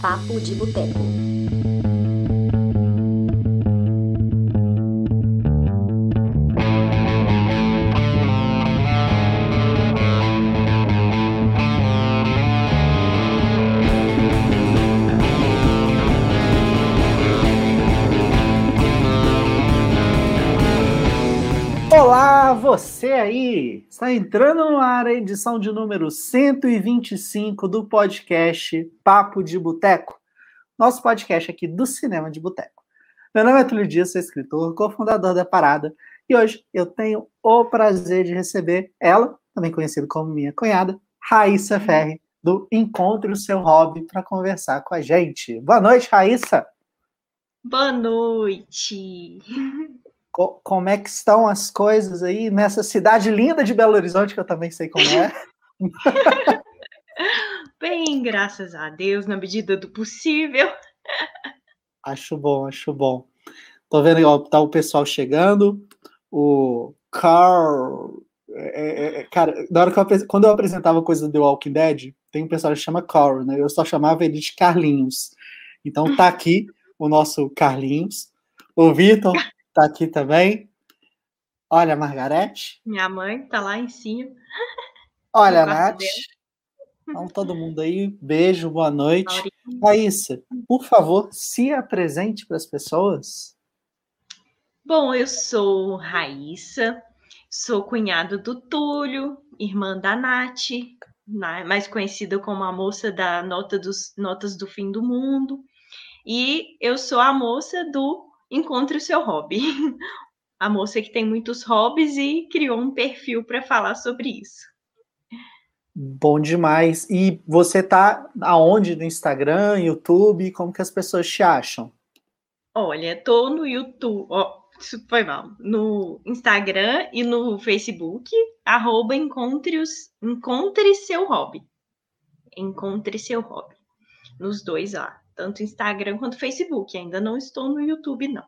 Papo de Boteco. Está entrando no ar a edição de número 125 do podcast Papo de Boteco, nosso podcast aqui do Cinema de Boteco. Meu nome é Túlio Dias, sou escritor, cofundador da Parada, e hoje eu tenho o prazer de receber ela, também conhecida como minha cunhada, Raíssa Ferri, do Encontre o Seu Hobby, para conversar com a gente. Boa noite, Raíssa! Boa noite! Co como é que estão as coisas aí nessa cidade linda de Belo Horizonte, que eu também sei como é. Bem, graças a Deus, na medida do possível. Acho bom, acho bom. Tô vendo ó, tá o pessoal chegando. O Carl. É, é, cara, na hora que eu, quando eu apresentava coisa do The Walking Dead, tem um pessoal que chama Carl, né? Eu só chamava ele de Carlinhos. Então tá aqui o nosso Carlinhos. O Vitor tá aqui também. Olha a Margarete. Minha mãe tá lá em cima. Olha a Nath. Então, todo mundo aí, beijo, boa noite. Raíssa, por favor, se apresente para as pessoas. Bom, eu sou Raíssa, sou cunhado do Túlio, irmã da Nath, mais conhecida como a moça da nota dos, Notas do Fim do Mundo. E eu sou a moça do encontre o seu hobby. A moça que tem muitos hobbies e criou um perfil para falar sobre isso. Bom demais. E você tá aonde no Instagram, YouTube? Como que as pessoas te acham? Olha, tô no YouTube, ó, isso foi mal, no Instagram e no Facebook, arroba encontre, os, encontre seu hobby. Encontre seu hobby. Nos dois lá tanto Instagram quanto Facebook. Ainda não estou no YouTube, não.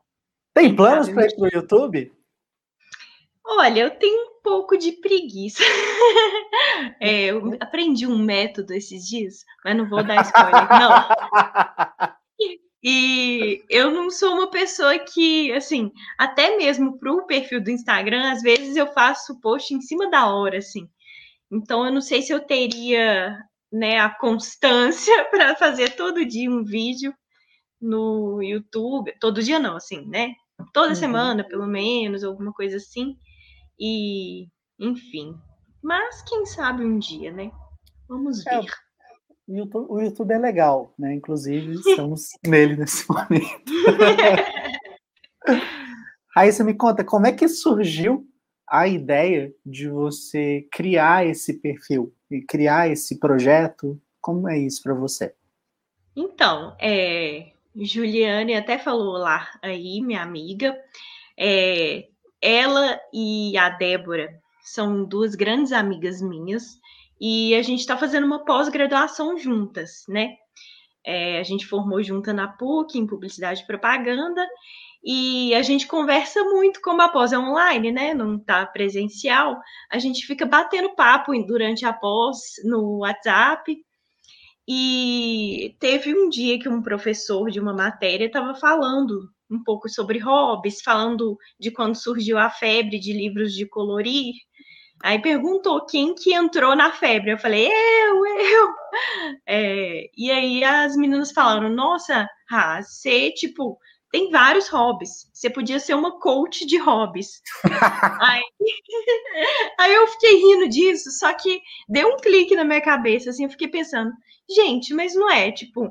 Tem planos para ir para o YouTube? Olha, eu tenho um pouco de preguiça. é, eu aprendi um método esses dias, mas não vou dar spoiler, não. E eu não sou uma pessoa que, assim, até mesmo para o perfil do Instagram, às vezes eu faço post em cima da hora, assim. Então, eu não sei se eu teria né, a constância para fazer todo dia um vídeo no YouTube, todo dia não, assim, né? Toda uhum. semana, pelo menos, alguma coisa assim. E, enfim. Mas quem sabe um dia, né? Vamos é, ver. É, o, YouTube, o YouTube é legal, né? Inclusive, estamos nele nesse momento. Aí você me conta, como é que surgiu a ideia de você criar esse perfil e criar esse projeto? Como é isso para você? Então, é, Juliane até falou lá aí, minha amiga, é, ela e a Débora são duas grandes amigas minhas e a gente está fazendo uma pós-graduação juntas, né? É, a gente formou junta na PUC em Publicidade e Propaganda e a gente conversa muito, como a pós é online, né? Não está presencial, a gente fica batendo papo durante a pós no WhatsApp. E teve um dia que um professor de uma matéria estava falando um pouco sobre hobbies, falando de quando surgiu a febre de livros de colorir. Aí perguntou quem que entrou na febre. Eu falei, eu, eu. É, e aí as meninas falaram, nossa, Rá, você, tipo, tem vários hobbies. Você podia ser uma coach de hobbies. aí, aí eu fiquei rindo disso, só que deu um clique na minha cabeça, assim, eu fiquei pensando, gente, mas não é, tipo,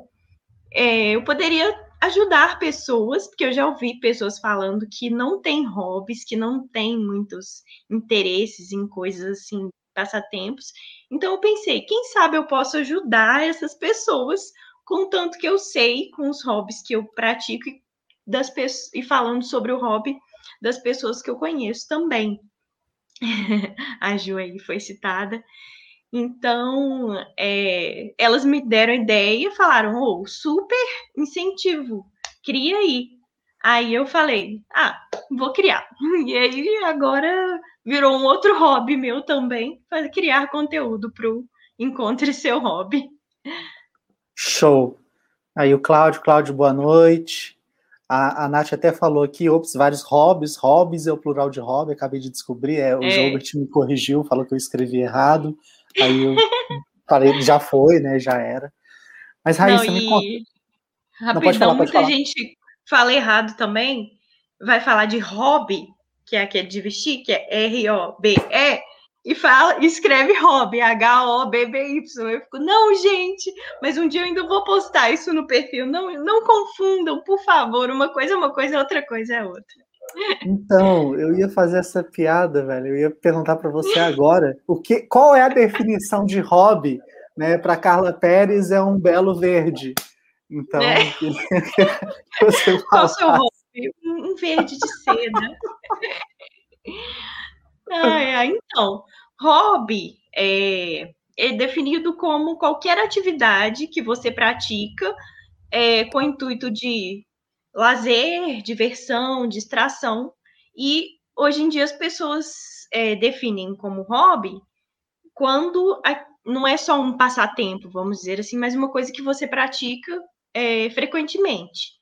é, eu poderia ajudar pessoas, porque eu já ouvi pessoas falando que não tem hobbies, que não tem muitos interesses em coisas assim, passatempos. Então eu pensei, quem sabe eu posso ajudar essas pessoas com tanto que eu sei, com os hobbies que eu pratico e das pessoas e falando sobre o hobby das pessoas que eu conheço também. a Ju aí foi citada. Então, é, elas me deram ideia, falaram, oh, super incentivo, cria aí. Aí eu falei, ah, vou criar. E aí agora virou um outro hobby meu também, criar conteúdo para o Encontre Seu Hobby. Show! Aí o Cláudio, Cláudio, boa noite. A, a Nath até falou aqui, ops, vários hobbies, hobbies é o plural de hobby, acabei de descobrir, é, o é. Gilbert me corrigiu, falou que eu escrevi errado, aí eu falei, já foi, né, já era. Mas Raíssa, Não, e... me conta. Rapidão, falar, muita gente fala errado também, vai falar de hobby, que é aquele de vestir, que é R-O-B-E, e fala, escreve hobby, H-O-B-B-Y. Eu fico, não, gente, mas um dia eu ainda vou postar isso no perfil. Não, não confundam, por favor. Uma coisa é uma coisa, outra coisa é outra. Então, eu ia fazer essa piada, velho. Eu ia perguntar para você agora, o que, qual é a definição de hobby, né? Para Carla Pérez é um belo verde. Então, é. qual é o seu hobby? Um verde de seda. Ai, ai, então, Hobby é, é definido como qualquer atividade que você pratica é, com o intuito de lazer, diversão, distração. E hoje em dia as pessoas é, definem como hobby quando a, não é só um passatempo, vamos dizer assim, mas uma coisa que você pratica é, frequentemente.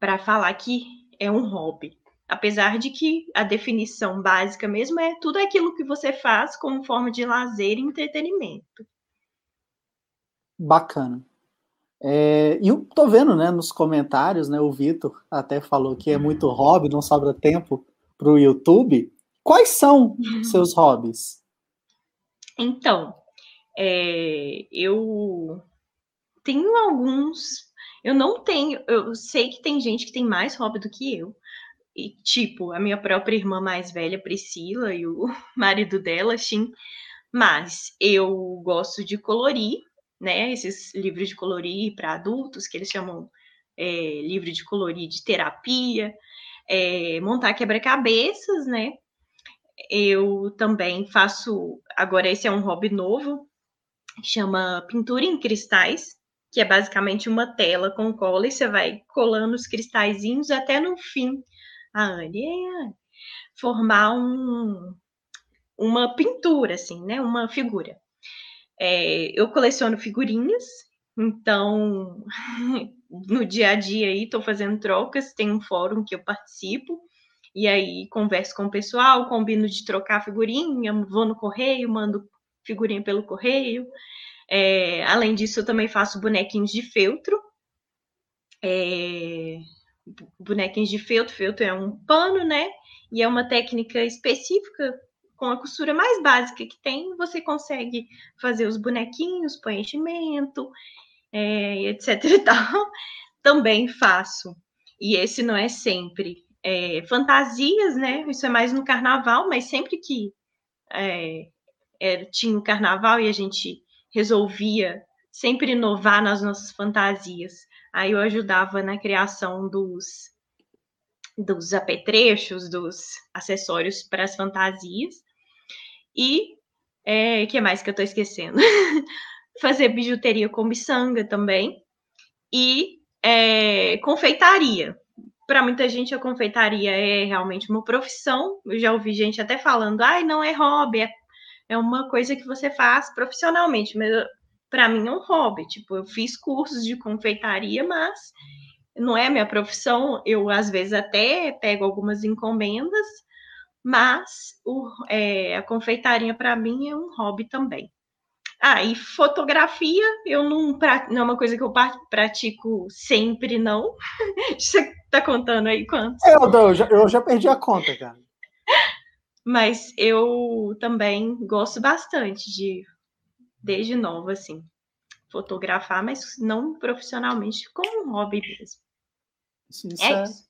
Para falar que é um hobby apesar de que a definição básica mesmo é tudo aquilo que você faz como forma de lazer e entretenimento. Bacana. É, e eu tô vendo, né, nos comentários, né, o Vitor até falou que é muito hobby, não sobra tempo para o YouTube. Quais são seus hobbies? Então, é, eu tenho alguns. Eu não tenho. Eu sei que tem gente que tem mais hobby do que eu, e, tipo, a minha própria irmã mais velha, Priscila, e o marido dela, Shin. Mas eu gosto de colorir, né? Esses livros de colorir para adultos, que eles chamam é, livro de colorir de terapia, é, montar quebra-cabeças, né? Eu também faço. Agora, esse é um hobby novo, chama pintura em cristais, que é basicamente uma tela com cola e você vai colando os cristalzinhos até no fim a Anne, é, formar um, uma pintura, assim, né? Uma figura. É, eu coleciono figurinhas, então no dia a dia aí estou fazendo trocas, tem um fórum que eu participo, e aí converso com o pessoal, combino de trocar figurinha, vou no correio, mando figurinha pelo correio. É, além disso, eu também faço bonequinhos de feltro. É, bonequinhos de feltro. Feltro é um pano, né? E é uma técnica específica com a costura mais básica que tem, você consegue fazer os bonequinhos, preenchimento, é, etc e tal. Também faço. E esse não é sempre. É, fantasias, né? Isso é mais no carnaval, mas sempre que é, é tinha o carnaval e a gente resolvia sempre inovar nas nossas fantasias. Aí eu ajudava na criação dos, dos apetrechos, dos acessórios para as fantasias. E é, que mais que eu estou esquecendo? Fazer bijuteria com miçanga também. E é, confeitaria. Para muita gente, a confeitaria é realmente uma profissão. Eu já ouvi gente até falando, ai, não é hobby, é, é uma coisa que você faz profissionalmente. Mas para mim é um hobby. Tipo, eu fiz cursos de confeitaria, mas não é minha profissão. Eu, às vezes, até pego algumas encomendas, mas o, é, a confeitaria, para mim, é um hobby também. Ah, e fotografia, eu não, não é uma coisa que eu pratico sempre, não. Você tá contando aí quantos? É, eu, eu, já, eu já perdi a conta, cara. Mas eu também gosto bastante de desde nova, assim, fotografar, mas não profissionalmente, como um hobby mesmo. Isso, é, é isso.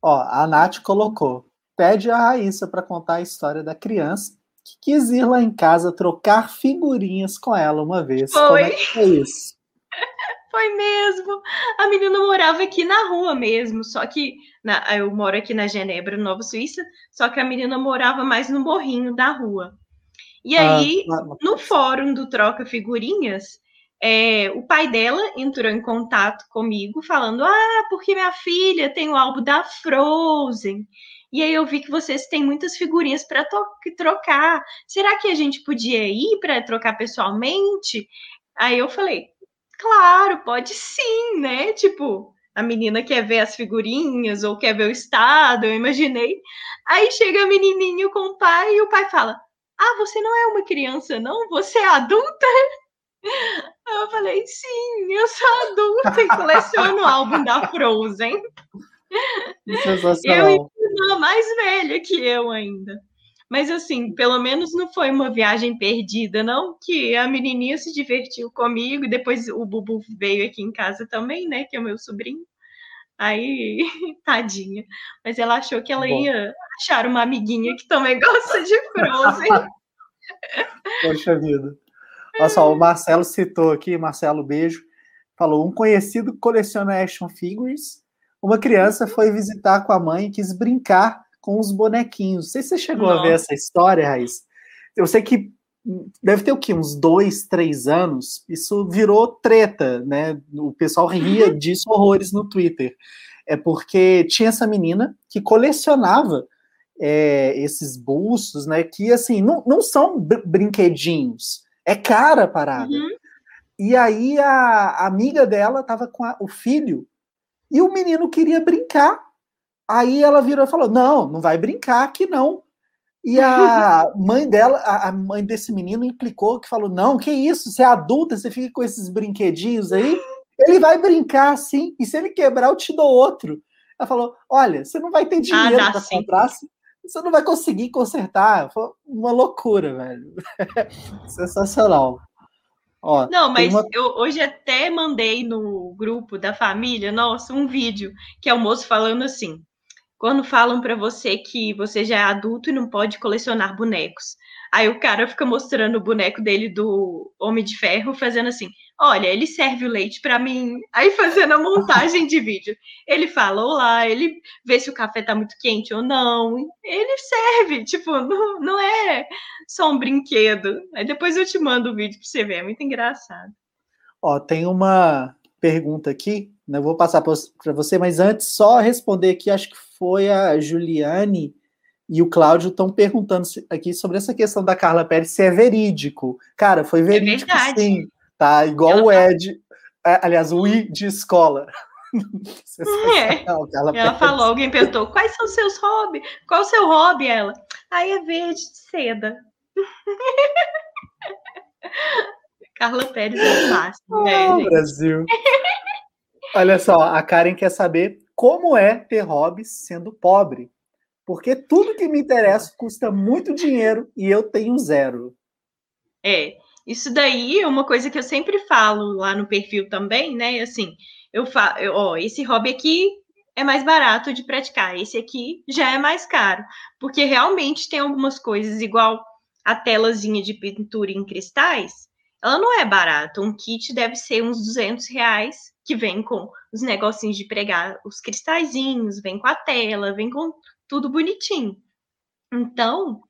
Ó, a Nath colocou: pede a Raíssa para contar a história da criança que quis ir lá em casa trocar figurinhas com ela uma vez. Foi. Como é que foi isso? Foi mesmo. A menina morava aqui na rua mesmo, só que na, eu moro aqui na Genebra, Nova Suíça, só que a menina morava mais no morrinho da rua. E ah, aí, ah, no fórum do Troca Figurinhas, é, o pai dela entrou em contato comigo falando: Ah, porque minha filha tem o álbum da Frozen. E aí eu vi que vocês têm muitas figurinhas para trocar. Será que a gente podia ir para trocar pessoalmente? Aí eu falei: claro, pode sim, né? Tipo, a menina quer ver as figurinhas ou quer ver o estado, eu imaginei. Aí chega a menininho com o pai e o pai fala: Ah, você não é uma criança, não? Você é adulta? Eu falei: Sim, eu sou adulta e coleciono o álbum da Frozen. Sensacional. Eu e mais velha que eu ainda. Mas assim, pelo menos não foi uma viagem perdida, não, que a menininha se divertiu comigo, e depois o Bubu veio aqui em casa também, né, que é o meu sobrinho. Aí, tadinha. Mas ela achou que ela Bom. ia achar uma amiguinha que também gosta de Frozen. Poxa vida. Olha só, o Marcelo citou aqui, Marcelo, beijo. Falou: um conhecido coleciona action figures. Uma criança foi visitar com a mãe e quis brincar com os bonequinhos. Não sei se você chegou Nossa. a ver essa história, Raiz. Eu sei que deve ter o quê? Uns dois, três anos. Isso virou treta, né? O pessoal ria uhum. disso horrores no Twitter. É porque tinha essa menina que colecionava é, esses bustos, né? Que assim, não, não são brinquedinhos, é cara a parada. Uhum. E aí a, a amiga dela tava com a, o filho e o menino queria brincar Aí ela virou e falou: Não, não vai brincar aqui não. E a mãe dela, a mãe desse menino, implicou que falou: Não, que isso? Você é adulta, você fica com esses brinquedinhos aí? Ele vai brincar sim, e se ele quebrar, eu te dou outro. Ela falou: Olha, você não vai ter ah, dinheiro ah, para comprar, você não vai conseguir consertar. Foi uma loucura, velho. Sensacional. Ó, não, mas uma... eu hoje até mandei no grupo da família, nossa, um vídeo que é o moço falando assim: quando falam para você que você já é adulto e não pode colecionar bonecos. Aí o cara fica mostrando o boneco dele do Homem de Ferro, fazendo assim: olha, ele serve o leite para mim. Aí fazendo a montagem de vídeo. Ele fala olá, ele vê se o café tá muito quente ou não. Ele serve, tipo, não, não é só um brinquedo. Aí depois eu te mando o vídeo para você ver, é muito engraçado. Ó, tem uma pergunta aqui, né? Eu vou passar para você, mas antes só responder aqui, acho que foi a Juliane e o Cláudio estão perguntando aqui sobre essa questão da Carla Pérez se é verídico. Cara, foi é verídico é sim, tá? Igual Ela o Ed, é, aliás, o I de escola. É. Ela falou, alguém perguntou, quais são os seus hobbies? Qual o seu hobby? Ela, aí é verde de seda. Carla Pérez é fácil, né, oh, Brasil. Olha só, a Karen quer saber como é ter hobbies sendo pobre. Porque tudo que me interessa custa muito dinheiro e eu tenho zero. É, isso daí é uma coisa que eu sempre falo lá no perfil também, né? Assim, eu falo, ó, esse hobby aqui é mais barato de praticar, esse aqui já é mais caro, porque realmente tem algumas coisas igual a telazinha de pintura em cristais, ela não é barata. Um kit deve ser uns 200 reais, que vem com os negocinhos de pregar os cristalzinhos, vem com a tela, vem com tudo bonitinho. Então,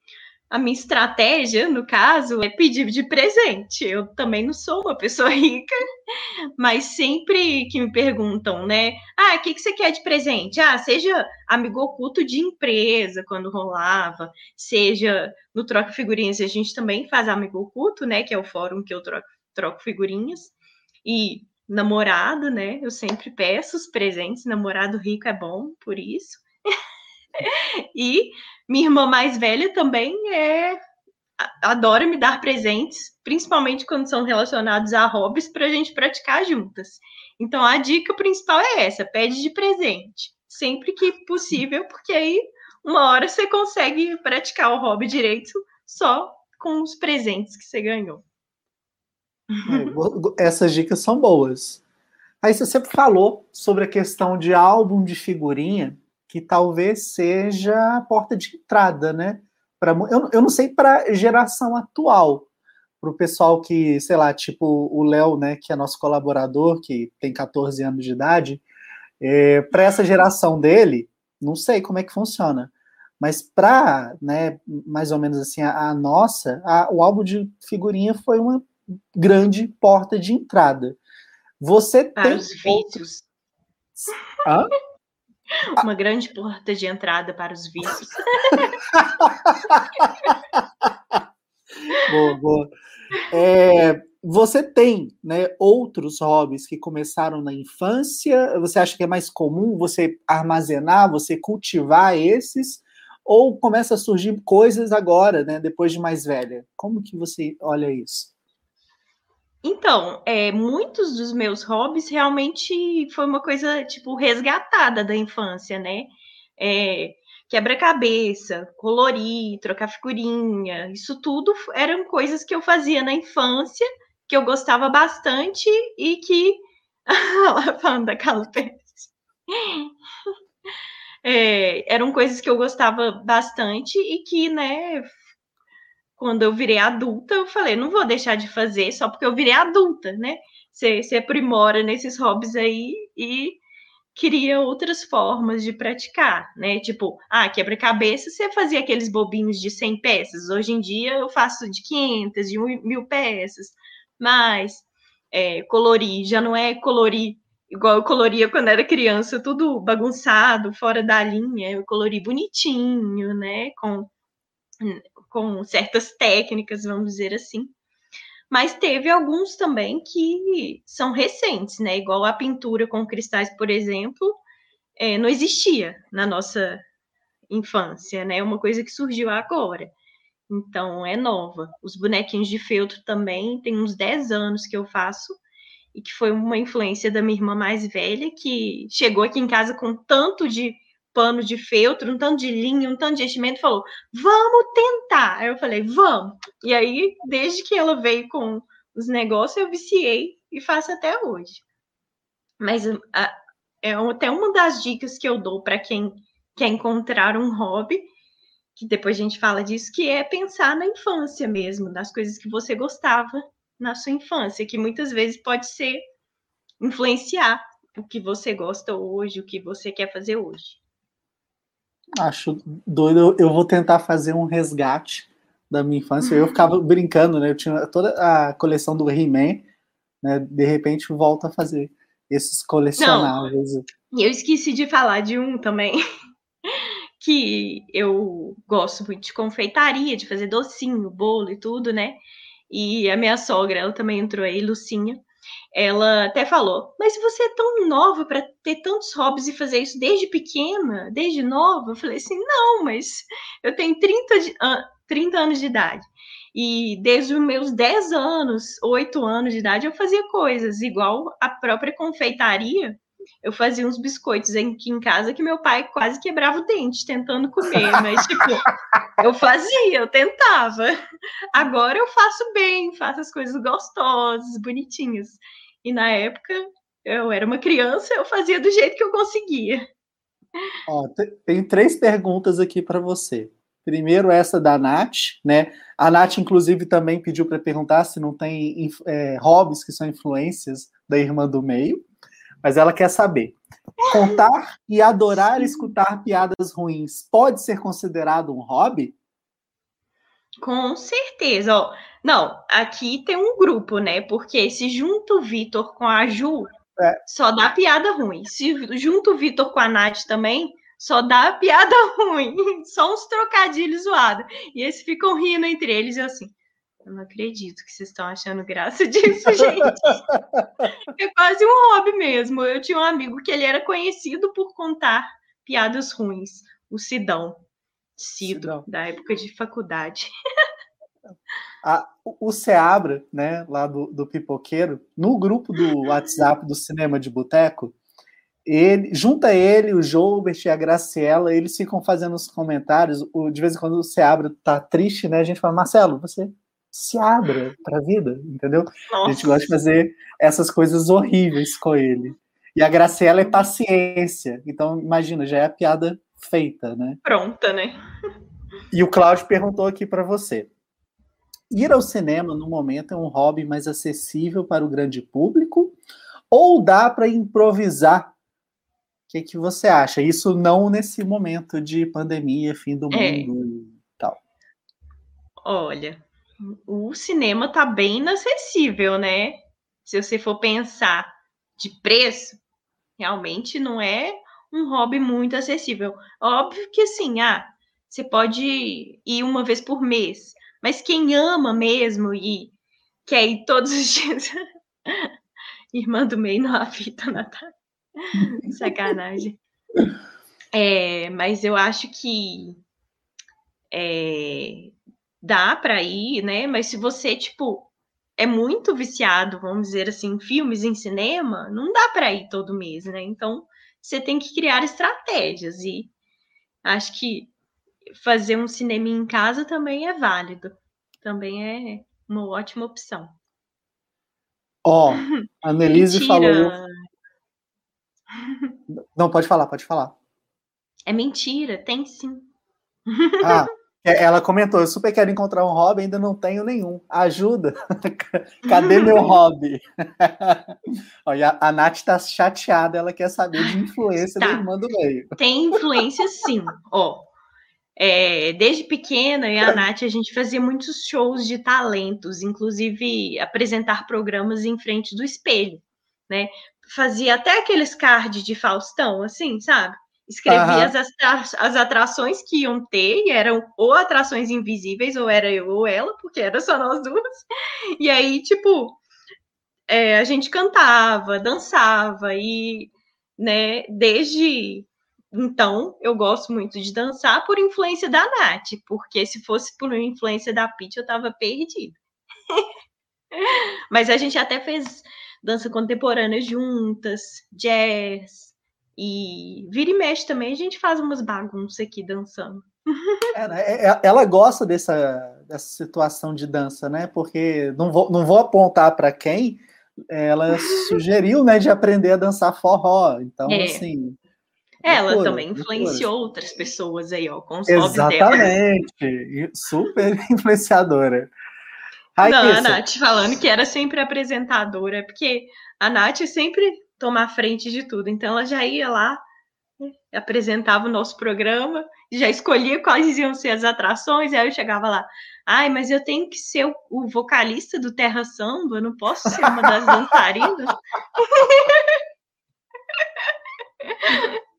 a minha estratégia, no caso, é pedir de presente. Eu também não sou uma pessoa rica, mas sempre que me perguntam, né? Ah, o que, que você quer de presente? Ah, seja amigo oculto de empresa, quando rolava, seja no Troca Figurinhas, a gente também faz amigo oculto, né? Que é o fórum que eu troco, troco figurinhas. E namorado, né? Eu sempre peço os presentes. Namorado rico é bom, por isso. e minha irmã mais velha também é adora me dar presentes, principalmente quando são relacionados a hobbies para a gente praticar juntas. Então a dica principal é essa: pede de presente, sempre que possível, porque aí uma hora você consegue praticar o hobby direito só com os presentes que você ganhou. É, essas dicas são boas. Aí você sempre falou sobre a questão de álbum de figurinha que talvez seja a porta de entrada, né? Pra, eu, eu não sei para geração atual, para o pessoal que, sei lá, tipo o Léo, né, que é nosso colaborador, que tem 14 anos de idade, é, para essa geração dele, não sei como é que funciona. Mas para, né, mais ou menos assim, a, a nossa, a, o álbum de figurinha foi uma grande porta de entrada. Você para tem. Os vídeos. Hã? Uma grande porta de entrada para os vícios. boa, boa. É, você tem né, outros hobbies que começaram na infância? Você acha que é mais comum você armazenar, você cultivar esses? Ou começa a surgir coisas agora, né, depois de mais velha? Como que você olha isso? Então, é, muitos dos meus hobbies realmente foi uma coisa, tipo, resgatada da infância, né? É, quebra-cabeça, colorir, trocar figurinha, isso tudo eram coisas que eu fazia na infância que eu gostava bastante e que. Falando da Calpeste. É, eram coisas que eu gostava bastante e que, né, quando eu virei adulta, eu falei, não vou deixar de fazer só porque eu virei adulta, né? Você, você aprimora nesses hobbies aí e cria outras formas de praticar, né? Tipo, ah, quebra-cabeça, você fazia aqueles bobinhos de 100 peças. Hoje em dia eu faço de 500, de mil peças mais é, colorir, já não é colorir igual eu coloria quando era criança, tudo bagunçado, fora da linha, eu colori bonitinho, né, com, com certas técnicas, vamos dizer assim. Mas teve alguns também que são recentes, né, igual a pintura com cristais, por exemplo, é, não existia na nossa infância, né, é uma coisa que surgiu agora. Então, é nova. Os bonequinhos de feltro também, tem uns 10 anos que eu faço, e que foi uma influência da minha irmã mais velha, que chegou aqui em casa com tanto de pano de feltro, um tanto de linha, um tanto de enchimento, falou: vamos tentar. Aí eu falei: vamos. E aí, desde que ela veio com os negócios, eu viciei e faço até hoje. Mas a, é até uma das dicas que eu dou para quem quer encontrar um hobby que depois a gente fala disso, que é pensar na infância mesmo, nas coisas que você gostava na sua infância, que muitas vezes pode ser influenciar o que você gosta hoje, o que você quer fazer hoje. Acho doido, eu vou tentar fazer um resgate da minha infância. Eu ficava brincando, né? Eu tinha toda a coleção do He-Man, né? De repente volto a fazer esses colecionáveis. E eu esqueci de falar de um também, que eu gosto muito de confeitaria, de fazer docinho, bolo e tudo, né? E a minha sogra, ela também entrou aí, Lucinha. Ela até falou: Mas você é tão nova para ter tantos hobbies e fazer isso desde pequena, desde nova? Eu falei assim: Não, mas eu tenho 30, de, uh, 30 anos de idade. E desde os meus 10 anos, 8 anos de idade, eu fazia coisas, igual a própria confeitaria eu fazia uns biscoitos aqui em casa que meu pai quase quebrava o dente tentando comer, mas tipo, eu fazia, eu tentava. Agora eu faço bem, faço as coisas gostosas, bonitinhas. E na época eu era uma criança, eu fazia do jeito que eu conseguia. Ó, tem três perguntas aqui para você. Primeiro, essa da Nath, né? A Nath, inclusive, também pediu para perguntar se não tem é, hobbies que são influências da irmã do meio mas ela quer saber. Contar e adorar escutar piadas ruins pode ser considerado um hobby? Com certeza. Ó, não, aqui tem um grupo, né? Porque se junto o Vitor com a Ju, é. só dá piada ruim. Se junto o Vitor com a Nath também, só dá piada ruim. Só uns trocadilhos zoados. E eles ficam rindo entre eles e assim. Eu não acredito que vocês estão achando graça disso, gente. é quase um hobby mesmo. Eu tinha um amigo que ele era conhecido por contar piadas ruins. O Sidão. Cido, Sidão. da época de faculdade. Ah, o Seabra, né, lá do, do Pipoqueiro, no grupo do WhatsApp do Cinema de Boteco, ele, junta ele, o Joubert e a Graciela, eles ficam fazendo os comentários. O, de vez em quando o Seabra tá triste, né? A gente fala, Marcelo, você se abra para a vida, entendeu? Nossa. A gente gosta de fazer essas coisas horríveis com ele. E a Graciela é paciência. Então, imagina, já é a piada feita, né? Pronta, né? E o Cláudio perguntou aqui para você. Ir ao cinema no momento é um hobby mais acessível para o grande público ou dá para improvisar? O que, que você acha? Isso não nesse momento de pandemia, fim do é. mundo e tal. Olha, o cinema tá bem inacessível, né? Se você for pensar de preço, realmente não é um hobby muito acessível. Óbvio que assim, ah, você pode ir uma vez por mês, mas quem ama mesmo ir quer ir todos os dias. Irmã do meio não fita, Natália. Sacanagem. É, mas eu acho que é, dá para ir, né? Mas se você, tipo, é muito viciado, vamos dizer assim, em filmes, em cinema, não dá para ir todo mês, né? Então, você tem que criar estratégias e acho que fazer um cinema em casa também é válido. Também é uma ótima opção. Ó, oh, a Annelise falou. Não, pode falar, pode falar. É mentira, tem sim. Ah, ela comentou: eu super quero encontrar um hobby, ainda não tenho nenhum. Ajuda! Cadê meu hobby? Olha, a Nath está chateada, ela quer saber de influência tá. da irmã do meio. Tem influência, sim. Ó, é, desde pequena, e a Nath, a gente fazia muitos shows de talentos, inclusive apresentar programas em frente do espelho, né? Fazia até aqueles cards de Faustão, assim, sabe? Escrevia uhum. as, as atrações que iam ter, e eram ou atrações invisíveis, ou era eu ou ela, porque era só nós duas. E aí, tipo, é, a gente cantava, dançava, e, né, desde então, eu gosto muito de dançar por influência da Nath, porque se fosse por influência da Pitty, eu tava perdida. Mas a gente até fez dança contemporânea juntas, jazz, e vira e mexe também, a gente faz umas bagunças aqui dançando. É, é, ela gosta dessa, dessa situação de dança, né? Porque não vou, não vou apontar para quem, ela sugeriu, né, de aprender a dançar forró. Então, é. assim, ela loucura, também influenciou loucura. outras pessoas aí, ó, com os Exatamente, super influenciadora. Ai, Não, a Nath falando que era sempre apresentadora, porque a Nath sempre toma a frente de tudo, então ela já ia lá, né, apresentava o nosso programa, já escolhia quais iam ser as atrações, e aí eu chegava lá, ai, mas eu tenho que ser o, o vocalista do Terra Samba, eu não posso ser uma das dançarinas.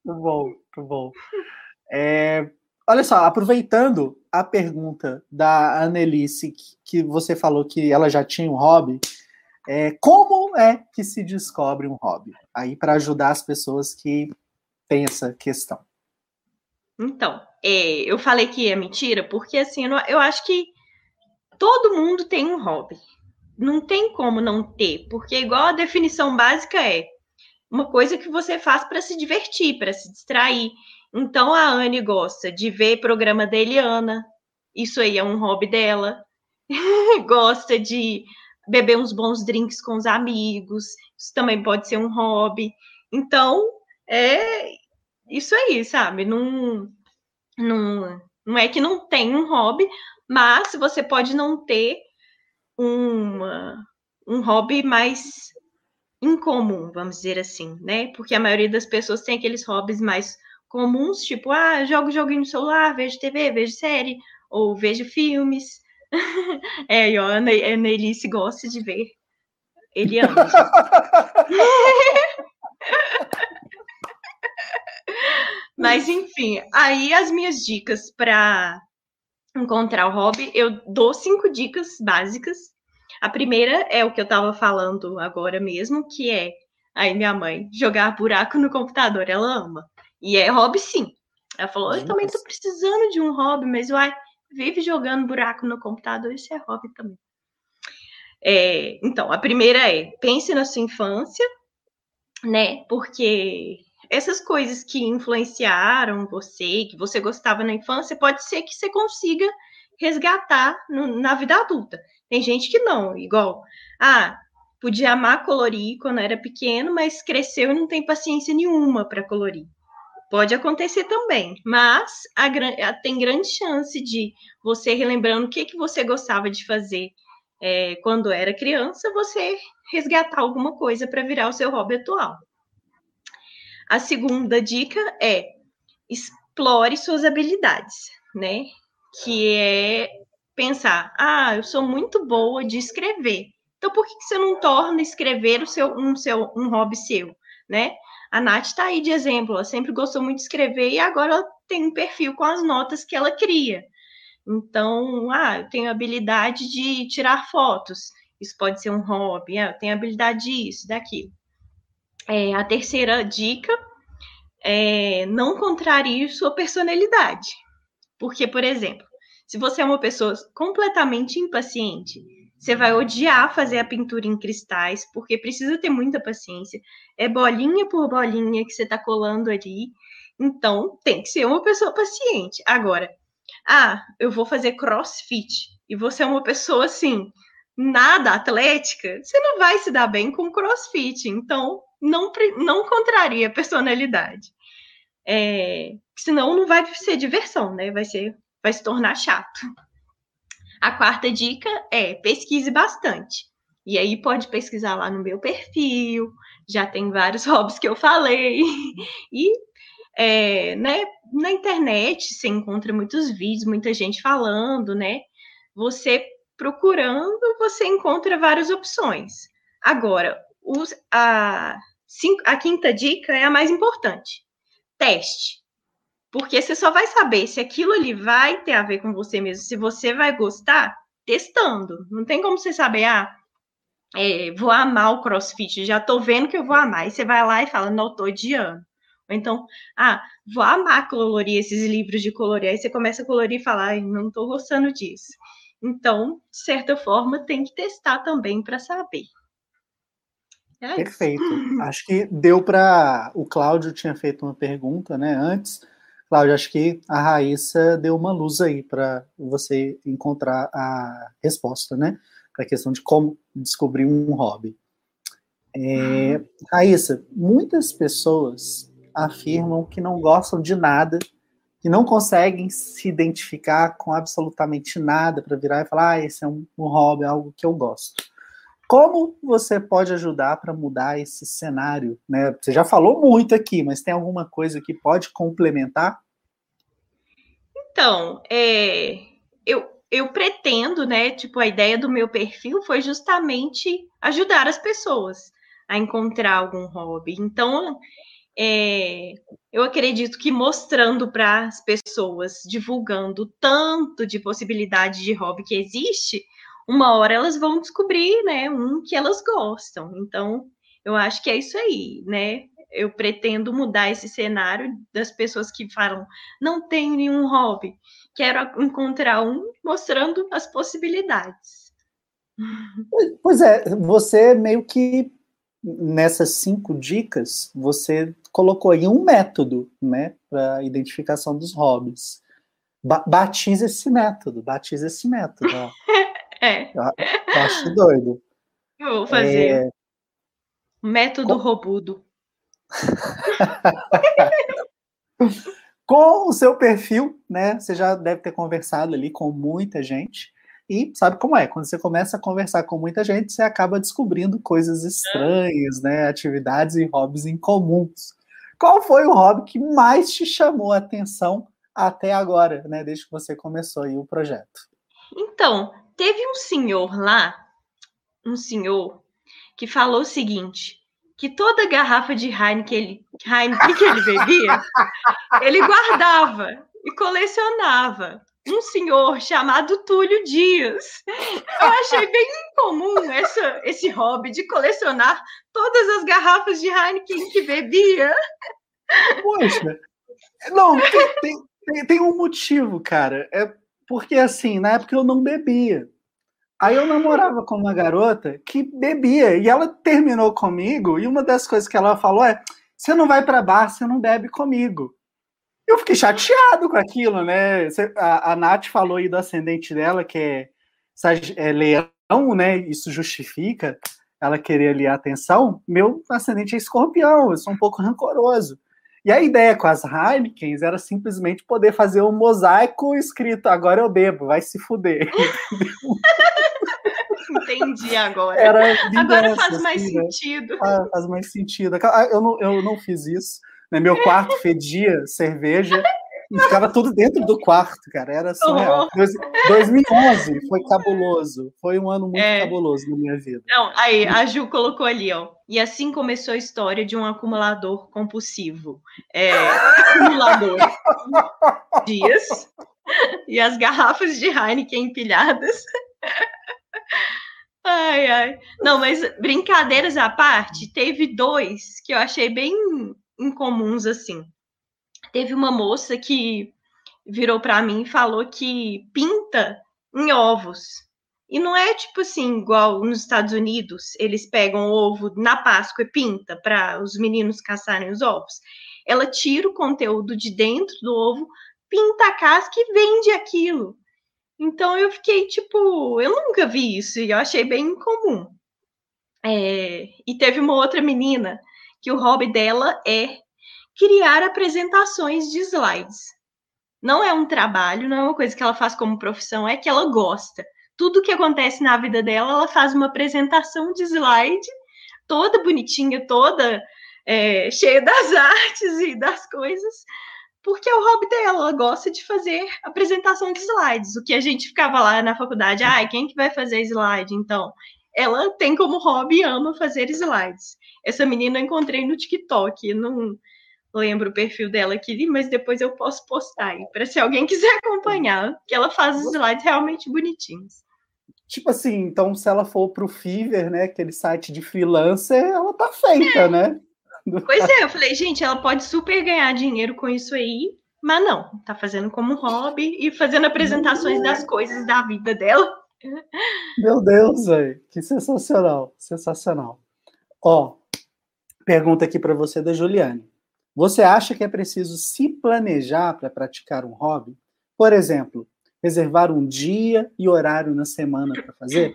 Muito bom, muito bom. É, olha só, aproveitando a pergunta da Annelice, que, que você falou que ela já tinha um hobby, é, como é que se descobre um hobby? Aí, para ajudar as pessoas que têm essa questão. Então, é, eu falei que é mentira, porque assim, eu, acho que todo mundo tem um hobby. Não tem como não ter, porque igual a definição básica é uma coisa que você faz para se divertir, para se distrair. Então a Anne gosta de ver programa da Eliana, isso aí é um hobby dela. gosta de beber uns bons drinks com os amigos, isso também pode ser um hobby. Então, é isso aí, sabe? Não, não, não é que não tem um hobby, mas você pode não ter uma, um hobby mais incomum, vamos dizer assim, né? Porque a maioria das pessoas tem aqueles hobbies mais comuns, tipo, ah, jogo joguinho no celular, vejo TV, vejo série, ou vejo filmes. é, e a Annelice gosta de ver Eliana. Mas, enfim, aí as minhas dicas para encontrar o hobby, eu dou cinco dicas básicas a primeira é o que eu estava falando agora mesmo, que é aí minha mãe jogar buraco no computador, ela ama. E é hobby sim. Ela falou: "Eu também tô precisando de um hobby, mas uai, vive jogando buraco no computador, isso é hobby também". É, então, a primeira é pense na sua infância, né? Porque essas coisas que influenciaram você, que você gostava na infância, pode ser que você consiga resgatar no, na vida adulta. Tem gente que não, igual, ah, podia amar colorir quando era pequeno, mas cresceu e não tem paciência nenhuma para colorir. Pode acontecer também, mas a, a, tem grande chance de você relembrando o que, que você gostava de fazer é, quando era criança, você resgatar alguma coisa para virar o seu hobby atual. A segunda dica é explore suas habilidades, né? Que é pensar, ah, eu sou muito boa de escrever. Então, por que, você não torna escrever o seu, um, seu, um hobby seu, né? A Nath está aí de exemplo, ela sempre gostou muito de escrever e agora ela tem um perfil com as notas que ela cria. Então, ah, eu tenho habilidade de tirar fotos. isso pode ser um hobby, ah, eu tenho habilidade disso, daquilo. É, a terceira dica é não contrarie sua personalidade. Porque, por exemplo, se você é uma pessoa completamente impaciente, você vai odiar fazer a pintura em cristais, porque precisa ter muita paciência. É bolinha por bolinha que você está colando ali. Então, tem que ser uma pessoa paciente. Agora, ah, eu vou fazer crossfit e você é uma pessoa assim, nada atlética, você não vai se dar bem com crossfit. Então, não, não contraria a personalidade. É, senão não vai ser diversão, né? Vai ser, vai se tornar chato. A quarta dica é pesquise bastante. E aí pode pesquisar lá no meu perfil, já tem vários hobbies que eu falei. E é, né, na internet você encontra muitos vídeos, muita gente falando, né? Você procurando, você encontra várias opções. Agora, os, a, a quinta dica é a mais importante. Teste. Porque você só vai saber se aquilo ali vai ter a ver com você mesmo, se você vai gostar, testando. Não tem como você saber, ah, é, vou amar o crossfit, já tô vendo que eu vou amar. E você vai lá e fala, não, tô odiando. Ou então, ah, vou amar colorir esses livros de colorir. Aí você começa a colorir e fala, ai, não estou gostando disso. Então, de certa forma, tem que testar também para saber. É Perfeito. Acho que deu para. O Cláudio tinha feito uma pergunta, né? Antes. Cláudio, acho que a Raíssa deu uma luz aí para você encontrar a resposta, né? Para a questão de como descobrir um hobby. É, hum. Raíssa, muitas pessoas afirmam que não gostam de nada, que não conseguem se identificar com absolutamente nada para virar e falar: ah, esse é um, um hobby, é algo que eu gosto. Como você pode ajudar para mudar esse cenário? Né? Você já falou muito aqui, mas tem alguma coisa que pode complementar? Então, é, eu, eu pretendo, né? Tipo, a ideia do meu perfil foi justamente ajudar as pessoas a encontrar algum hobby. Então, é, eu acredito que mostrando para as pessoas, divulgando tanto de possibilidade de hobby que existe, uma hora elas vão descobrir, né, um que elas gostam. Então, eu acho que é isso aí, né? Eu pretendo mudar esse cenário das pessoas que falam, não tenho nenhum hobby, quero encontrar um mostrando as possibilidades. Pois é, você meio que nessas cinco dicas, você colocou aí um método, né, para identificação dos hobbies. Ba batiza esse método, batiza esse método. é. Eu, eu acho doido. Eu vou fazer. É... Método Com... robudo. Com o seu perfil, né? Você já deve ter conversado ali com muita gente. E sabe como é? Quando você começa a conversar com muita gente, você acaba descobrindo coisas estranhas, né? Atividades e hobbies incomuns. Qual foi o hobby que mais te chamou a atenção até agora, né? Desde que você começou aí o projeto? Então, teve um senhor lá, um senhor, que falou o seguinte: que toda garrafa de Heineken, ele, Heineken que ele bebia, ele guardava e colecionava um senhor chamado Túlio Dias. Eu achei bem incomum essa, esse hobby de colecionar todas as garrafas de Heineken que bebia. Poxa, não, tem, tem, tem, tem um motivo, cara. É porque, assim, na época eu não bebia. Aí eu namorava com uma garota que bebia e ela terminou comigo e uma das coisas que ela falou é: você não vai para bar, você não bebe comigo. Eu fiquei chateado com aquilo, né? A, a Nath falou aí do ascendente dela, que é, é leão, né? Isso justifica ela querer ali a atenção. Meu ascendente é escorpião, eu sou um pouco rancoroso. E a ideia com as Heinekens era simplesmente poder fazer um mosaico escrito agora eu bebo, vai se fuder. Entendi agora. Era agora faz mais assim, né? sentido. Ah, faz mais sentido. Eu não, eu não fiz isso. Né? Meu quarto fedia cerveja e ficava tudo dentro do quarto, cara. Era surreal. Oh. 2011 foi cabuloso. Foi um ano muito é. cabuloso na minha vida. Não, aí, a Ju colocou ali, ó. E assim começou a história de um acumulador compulsivo. É, acumulador. Dias. E as garrafas de Heineken empilhadas. Ai, ai. Não, mas brincadeiras à parte, teve dois que eu achei bem incomuns, assim. Teve uma moça que virou para mim e falou que pinta em ovos. E não é tipo assim, igual nos Estados Unidos, eles pegam ovo na Páscoa e pinta para os meninos caçarem os ovos. Ela tira o conteúdo de dentro do ovo, pinta a casca e vende aquilo. Então eu fiquei tipo, eu nunca vi isso e eu achei bem incomum. É, e teve uma outra menina que o hobby dela é criar apresentações de slides. Não é um trabalho, não é uma coisa que ela faz como profissão, é que ela gosta. Tudo que acontece na vida dela, ela faz uma apresentação de slide, toda bonitinha, toda é, cheia das artes e das coisas, porque é o hobby dela, ela gosta de fazer apresentação de slides. O que a gente ficava lá na faculdade, ah, quem que vai fazer slide? Então, ela tem como hobby ama fazer slides. Essa menina eu encontrei no TikTok, não lembro o perfil dela aqui, mas depois eu posso postar aí, para se alguém quiser acompanhar, que ela faz os slides realmente bonitinhos. Tipo assim, então se ela for para o Fiverr, né, aquele site de freelancer, ela tá feita, é. né? Pois é, eu falei, gente, ela pode super ganhar dinheiro com isso aí, mas não, tá fazendo como hobby e fazendo apresentações das coisas da vida dela. Meu Deus, velho, que sensacional, sensacional. Ó, pergunta aqui para você da Juliane. Você acha que é preciso se planejar para praticar um hobby? Por exemplo, reservar um dia e horário na semana para fazer?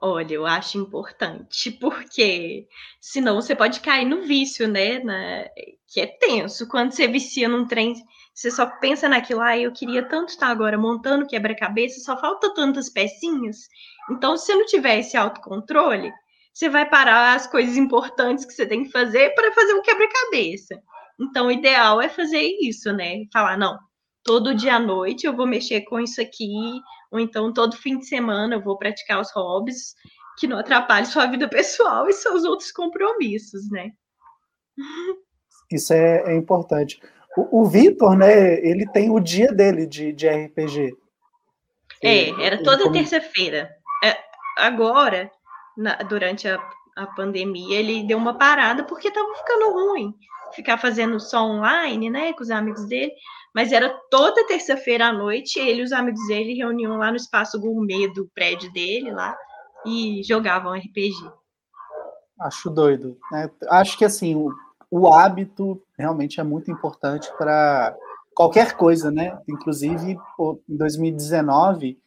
Olha, eu acho importante, porque senão você pode cair no vício, né? Na, que é tenso. Quando você vicia num trem, você só pensa naquilo, ah, eu queria tanto estar agora montando quebra-cabeça, só falta tantas pecinhas. Então, se você não tiver esse autocontrole, você vai parar as coisas importantes que você tem que fazer para fazer o quebra-cabeça. Então, o ideal é fazer isso, né? Falar, não, todo dia à noite eu vou mexer com isso aqui, ou então todo fim de semana eu vou praticar os hobbies que não atrapalhem sua vida pessoal e seus outros compromissos, né? Isso é, é importante. O, o Vitor, né, ele tem o dia dele de, de RPG. É, era toda terça-feira. É, agora, na, durante a, a pandemia, ele deu uma parada porque estava ficando ruim ficar fazendo só online, né, com os amigos dele. Mas era toda terça-feira à noite, ele e os amigos dele reuniam lá no espaço gourmet do prédio dele lá e jogavam RPG. Acho doido. Né? Acho que assim, o, o hábito realmente é muito importante para qualquer coisa, né? Inclusive, em 2019,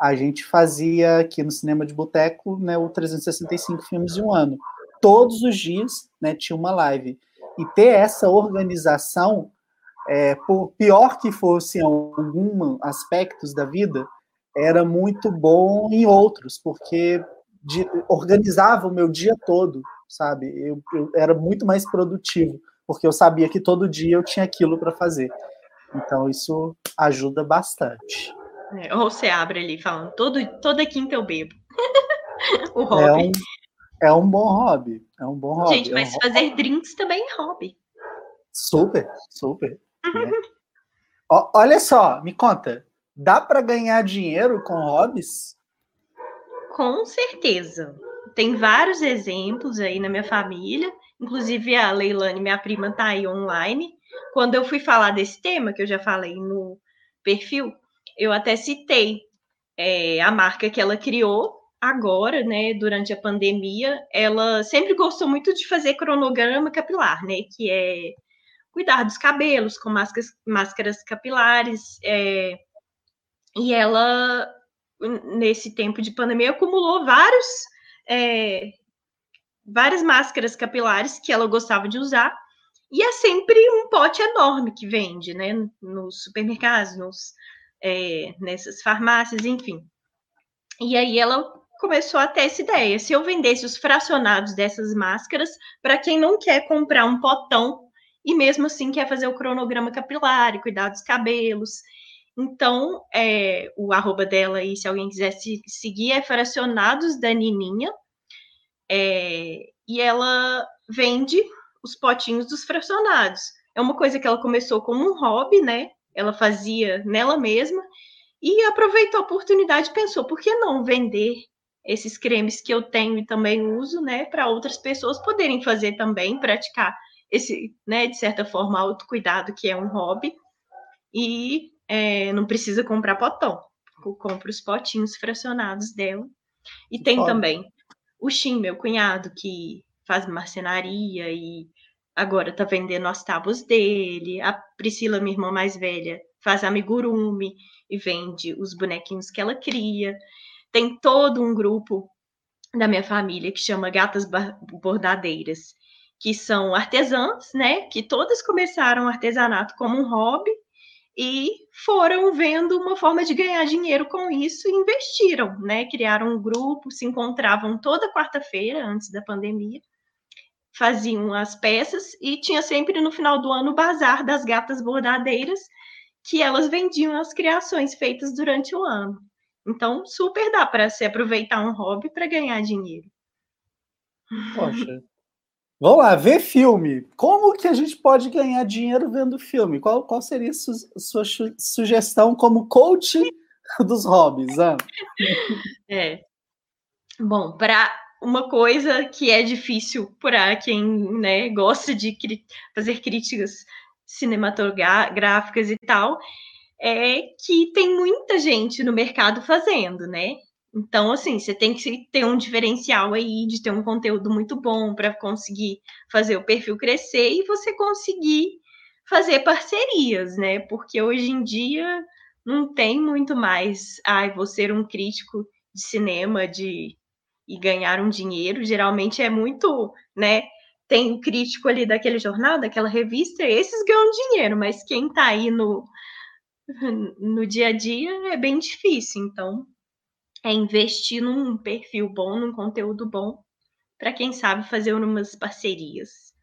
a gente fazia aqui no Cinema de Boteco né, o 365 filmes de um ano. Todos os dias né, tinha uma live. E ter essa organização é, por pior que fosse alguns aspectos da vida, era muito bom em outros, porque de, organizava o meu dia todo, sabe? Eu, eu, era muito mais produtivo, porque eu sabia que todo dia eu tinha aquilo para fazer. Então, isso ajuda bastante. É, ou você abre ali falando, todo, toda quinta eu bebo. o hobby. É um, é um bom hobby. É um bom hobby. Gente, mas é um fazer hobby. drinks também é hobby. Super, super. Né? olha só, me conta, dá para ganhar dinheiro com hobbies? Com certeza. Tem vários exemplos aí na minha família, inclusive a Leilane, minha prima, tá aí online. Quando eu fui falar desse tema, que eu já falei no perfil, eu até citei é, a marca que ela criou agora, né, durante a pandemia. Ela sempre gostou muito de fazer cronograma capilar, né, que é cuidar dos cabelos com máscaras, máscaras capilares. É, e ela, nesse tempo de pandemia, acumulou vários, é, várias máscaras capilares que ela gostava de usar. E é sempre um pote enorme que vende, né? Nos supermercados, nos, é, nessas farmácias, enfim. E aí ela começou a ter essa ideia. Se eu vendesse os fracionados dessas máscaras para quem não quer comprar um potão e mesmo assim quer fazer o cronograma capilar e cuidar dos cabelos. Então, é, o arroba dela aí, se alguém quiser se, seguir, é Fracionados da Nininha. É, e ela vende os potinhos dos fracionados. É uma coisa que ela começou como um hobby, né? Ela fazia nela mesma. e aproveitou a oportunidade e pensou, por que não vender esses cremes que eu tenho e também uso, né, para outras pessoas poderem fazer também, praticar esse, né, de certa forma, autocuidado, que é um hobby, e é, não precisa comprar potão. Eu compro os potinhos fracionados dela. E tem Pode. também o Shin, meu cunhado, que faz marcenaria e agora tá vendendo as tábuas dele. A Priscila, minha irmã mais velha, faz amigurumi e vende os bonequinhos que ela cria. Tem todo um grupo da minha família que chama Gatas Bordadeiras, que são artesãs, né? Que todas começaram o artesanato como um hobby e foram vendo uma forma de ganhar dinheiro com isso e investiram, né? Criaram um grupo, se encontravam toda quarta-feira antes da pandemia, faziam as peças e tinha sempre no final do ano o bazar das gatas bordadeiras, que elas vendiam as criações feitas durante o ano. Então, super dá para se aproveitar um hobby para ganhar dinheiro. Poxa, Vamos lá, ver filme. Como que a gente pode ganhar dinheiro vendo filme? Qual, qual seria a su, sua sugestão como coach dos hobbies, Ana? É. Bom, para uma coisa que é difícil para quem né, gosta de fazer críticas cinematográficas e tal, é que tem muita gente no mercado fazendo, né? Então, assim, você tem que ter um diferencial aí de ter um conteúdo muito bom para conseguir fazer o perfil crescer e você conseguir fazer parcerias, né? Porque hoje em dia não tem muito mais, ai, ah, vou ser um crítico de cinema de e ganhar um dinheiro. Geralmente é muito, né? Tem o crítico ali daquele jornal, daquela revista, esses ganham dinheiro, mas quem está aí no, no dia a dia é bem difícil. Então, é investir num perfil bom, num conteúdo bom, para quem sabe fazer umas parcerias.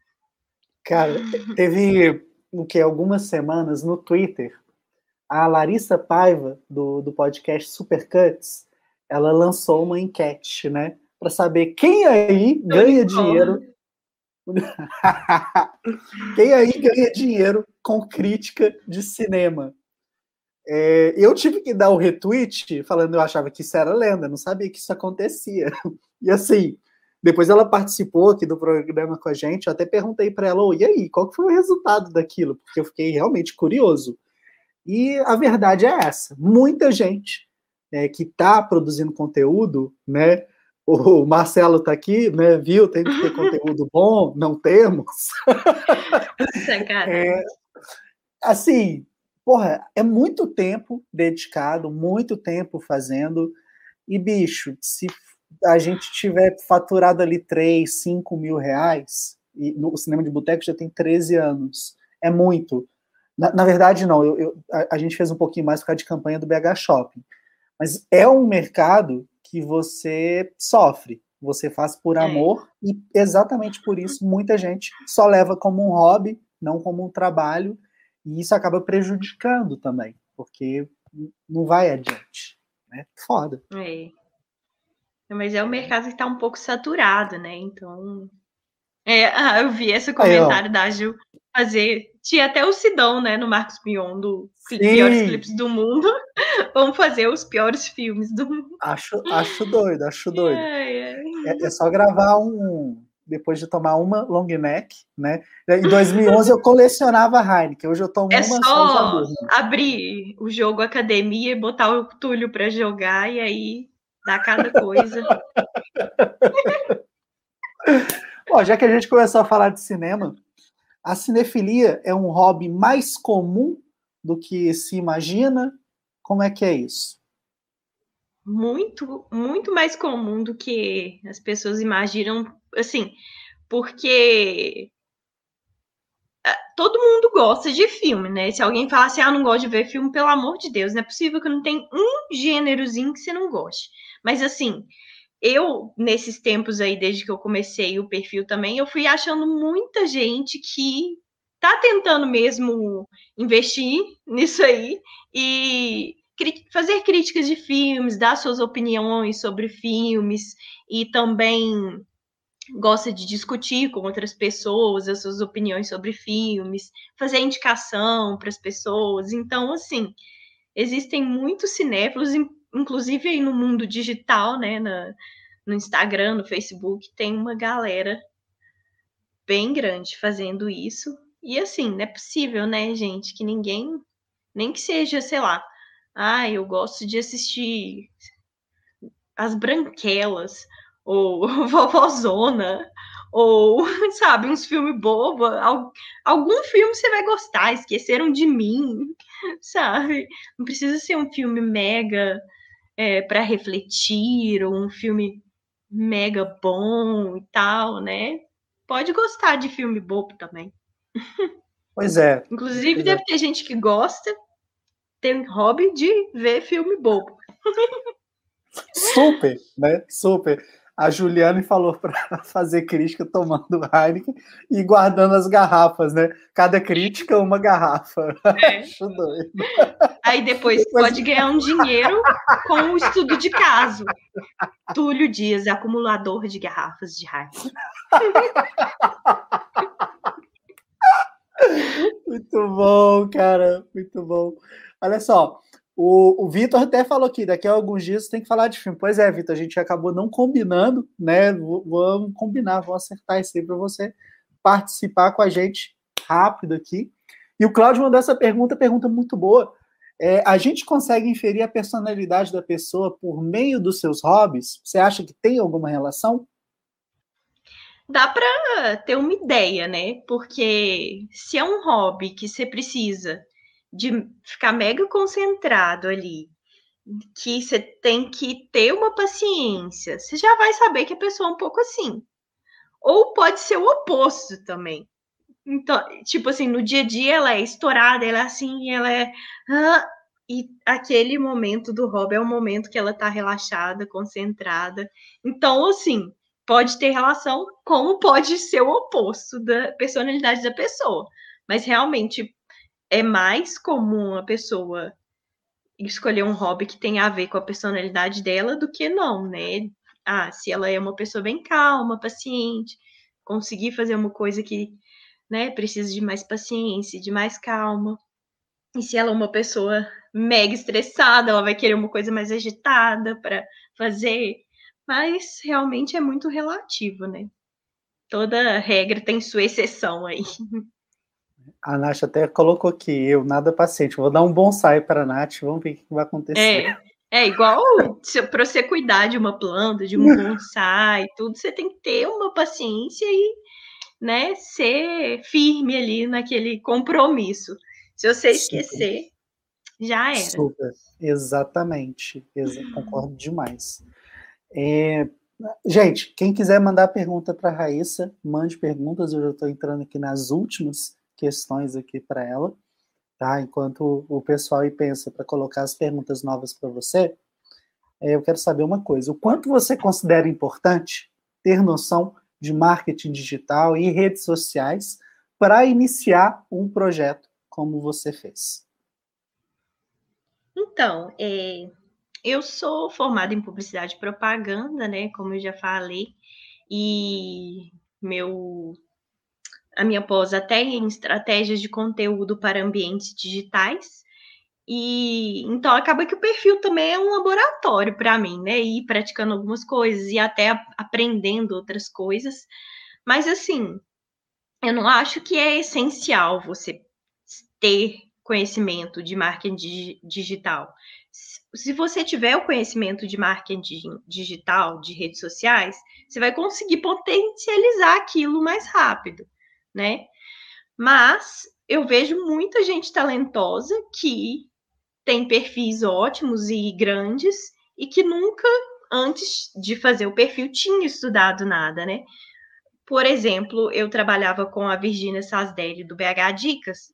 Cara, teve o que algumas semanas no Twitter, a Larissa Paiva do, do podcast Supercuts, ela lançou uma enquete, né, para saber quem aí ganha dinheiro quem aí ganha dinheiro com crítica de cinema? É, eu tive que dar o um retweet falando eu achava que isso era lenda, não sabia que isso acontecia. E assim, depois ela participou aqui do programa com a gente, eu até perguntei para ela, oh, e aí, qual que foi o resultado daquilo? Porque eu fiquei realmente curioso. E a verdade é essa: muita gente é, que está produzindo conteúdo, né? O Marcelo está aqui, né? Viu? Tem que ter conteúdo bom, não temos. é, assim, porra, é muito tempo dedicado, muito tempo fazendo. E, bicho, se a gente tiver faturado ali 3, 5 mil reais, e no cinema de boteco já tem 13 anos, é muito. Na, na verdade, não, eu, eu, a, a, gente fez um pouquinho mais por causa de campanha do BH Shopping. Mas é um mercado que você sofre, você faz por é. amor, é. e exatamente por isso muita gente só leva como um hobby, não como um trabalho, e isso acaba prejudicando também, porque não vai adiante. Né? Foda. É. Mas é um mercado que está um pouco saturado, né? Então. É, ah, eu vi esse comentário Aí, da Gil fazer. Tinha até o Sidão, né, no Marcos Mion, do Sim. piores clipes do mundo. Vamos fazer os piores filmes do mundo. Acho, acho doido, acho doido. É, é. É, é só gravar um, depois de tomar uma long neck, né? Em 2011 eu colecionava Heineken, hoje eu tomo é uma só. só abrir o jogo academia e botar o Túlio para jogar e aí dá cada coisa. Bom, já que a gente começou a falar de cinema, a cinefilia é um hobby mais comum do que se imagina? Como é que é isso? Muito, muito mais comum do que as pessoas imaginam assim, porque ah, todo mundo gosta de filme, né? Se alguém falar assim, ah, não gosto de ver filme, pelo amor de Deus, não é possível que não tenha um gênerozinho que você não goste. Mas assim, eu, nesses tempos aí, desde que eu comecei o perfil também, eu fui achando muita gente que tá tentando mesmo investir nisso aí e fazer críticas de filmes, dar suas opiniões sobre filmes e também gosta de discutir com outras pessoas as suas opiniões sobre filmes, fazer indicação para as pessoas. Então, assim, existem muitos cinéfilos, inclusive aí no mundo digital, né, na, no Instagram, no Facebook, tem uma galera bem grande fazendo isso. E assim, não é possível, né, gente, que ninguém, nem que seja, sei lá, ah, eu gosto de assistir As Branquelas, ou Vovozona, ou, sabe, uns filmes bobo, algum filme você vai gostar, Esqueceram de Mim, sabe? Não precisa ser um filme mega é, para refletir, ou um filme mega bom e tal, né? Pode gostar de filme bobo também. Pois é. Inclusive, pois deve é. ter gente que gosta, tem hobby de ver filme bobo. Super, né? Super. A Juliane falou para fazer crítica tomando Heineken e guardando as garrafas, né? Cada crítica, uma garrafa. É. Acho doido. Aí depois, depois pode ganhar um dinheiro com o estudo de caso. Túlio Dias, acumulador de garrafas de Heineken. Muito bom, cara. Muito bom. Olha só, o, o Vitor até falou que daqui a alguns dias tem que falar de filme. Pois é, Vitor, a gente acabou não combinando, né? Vamos combinar, vamos acertar isso aí para você participar com a gente rápido aqui. E o Cláudio mandou essa pergunta, pergunta muito boa. É, a gente consegue inferir a personalidade da pessoa por meio dos seus hobbies? Você acha que tem alguma relação? Dá para ter uma ideia, né? Porque se é um hobby que você precisa de ficar mega concentrado ali, que você tem que ter uma paciência, você já vai saber que a pessoa é um pouco assim. Ou pode ser o oposto também. Então, tipo assim, no dia a dia ela é estourada, ela é assim, ela é. E aquele momento do hobby é o momento que ela tá relaxada, concentrada. Então, assim, pode ter relação, como pode ser o oposto da personalidade da pessoa. Mas realmente é mais comum a pessoa escolher um hobby que tem a ver com a personalidade dela do que não, né? Ah, se ela é uma pessoa bem calma, paciente, conseguir fazer uma coisa que, né, precisa de mais paciência, de mais calma. E se ela é uma pessoa mega estressada, ela vai querer uma coisa mais agitada para fazer. Mas realmente é muito relativo, né? Toda regra tem sua exceção aí. A Nath até colocou aqui, eu nada paciente. Vou dar um bonsai para a Nath, vamos ver o que vai acontecer. É, é igual para você cuidar de uma planta, de um bonsai, tudo, você tem que ter uma paciência e né, ser firme ali naquele compromisso. Se você esquecer, Super. já era. Super, exatamente. Exa concordo demais. É, gente, quem quiser mandar pergunta para a Raíssa, mande perguntas. Eu já estou entrando aqui nas últimas questões aqui para ela, tá? Enquanto o pessoal aí pensa para colocar as perguntas novas para você, é, eu quero saber uma coisa: o quanto você considera importante ter noção de marketing digital e redes sociais para iniciar um projeto como você fez? Então, é, eu sou formada em publicidade e propaganda, né? Como eu já falei, e meu a minha pós até em estratégias de conteúdo para ambientes digitais. E então acaba que o perfil também é um laboratório para mim, né? Ir praticando algumas coisas e até aprendendo outras coisas. Mas assim, eu não acho que é essencial você ter conhecimento de marketing digital. Se você tiver o conhecimento de marketing digital, de redes sociais, você vai conseguir potencializar aquilo mais rápido né? Mas eu vejo muita gente talentosa que tem perfis ótimos e grandes e que nunca, antes de fazer o perfil, tinha estudado nada, né? Por exemplo, eu trabalhava com a Virginia Sasdelli do BH Dicas,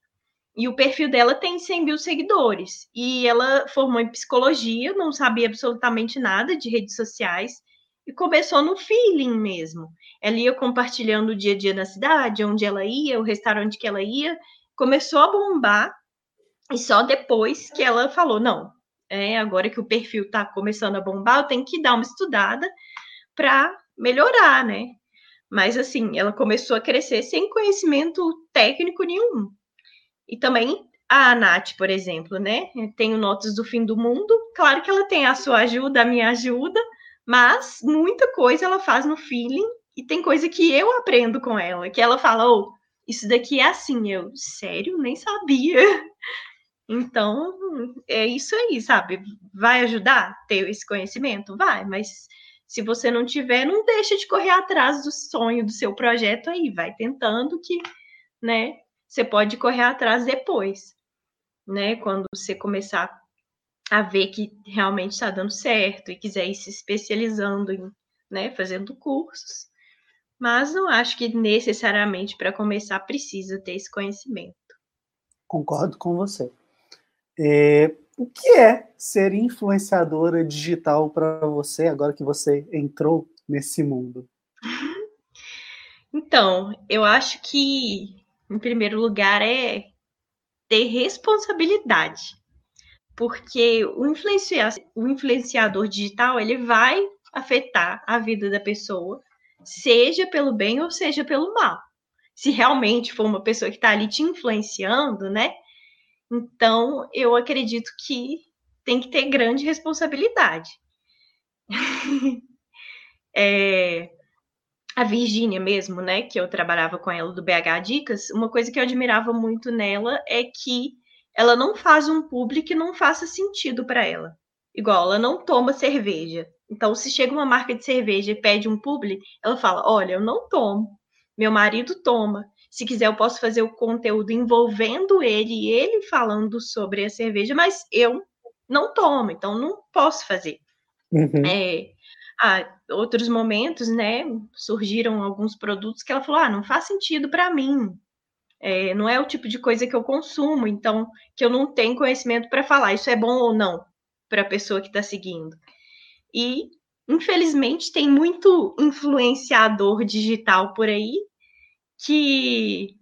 e o perfil dela tem 100 mil seguidores. E ela formou em psicologia, não sabia absolutamente nada de redes sociais, e começou no feeling mesmo. Ela ia compartilhando o dia a dia na cidade, onde ela ia, o restaurante que ela ia, começou a bombar, e só depois que ela falou: não, é agora que o perfil está começando a bombar, eu tenho que dar uma estudada para melhorar, né? Mas assim, ela começou a crescer sem conhecimento técnico nenhum. E também a Nath, por exemplo, né? Tenho notas do fim do mundo. Claro que ela tem a sua ajuda, a minha ajuda, mas muita coisa ela faz no feeling e tem coisa que eu aprendo com ela, que ela fala, oh, isso daqui é assim. Eu, sério, nem sabia. Então, é isso aí, sabe? Vai ajudar ter esse conhecimento? Vai, mas se você não tiver, não deixa de correr atrás do sonho do seu projeto aí, vai tentando que, né, você pode correr atrás depois né? Quando você começar a ver que realmente está dando certo e quiser ir se especializando em, né, fazendo cursos. Mas não acho que necessariamente para começar precisa ter esse conhecimento. Concordo com você. É, o que é ser influenciadora digital para você agora que você entrou nesse mundo? Então, eu acho que, em primeiro lugar, é ter responsabilidade. Porque o, influencia o influenciador digital, ele vai afetar a vida da pessoa, seja pelo bem ou seja pelo mal. Se realmente for uma pessoa que está ali te influenciando, né? Então, eu acredito que tem que ter grande responsabilidade. é, a Virgínia mesmo, né, que eu trabalhava com ela do BH Dicas, uma coisa que eu admirava muito nela é que ela não faz um publi que não faça sentido para ela. Igual, ela não toma cerveja. Então, se chega uma marca de cerveja e pede um publi, ela fala: Olha, eu não tomo. Meu marido toma. Se quiser, eu posso fazer o conteúdo envolvendo ele e ele falando sobre a cerveja, mas eu não tomo, então não posso fazer. Uhum. É, ah, outros momentos, né, surgiram alguns produtos que ela falou: ah, não faz sentido para mim. É, não é o tipo de coisa que eu consumo, então que eu não tenho conhecimento para falar isso é bom ou não para a pessoa que está seguindo. E infelizmente tem muito influenciador digital por aí que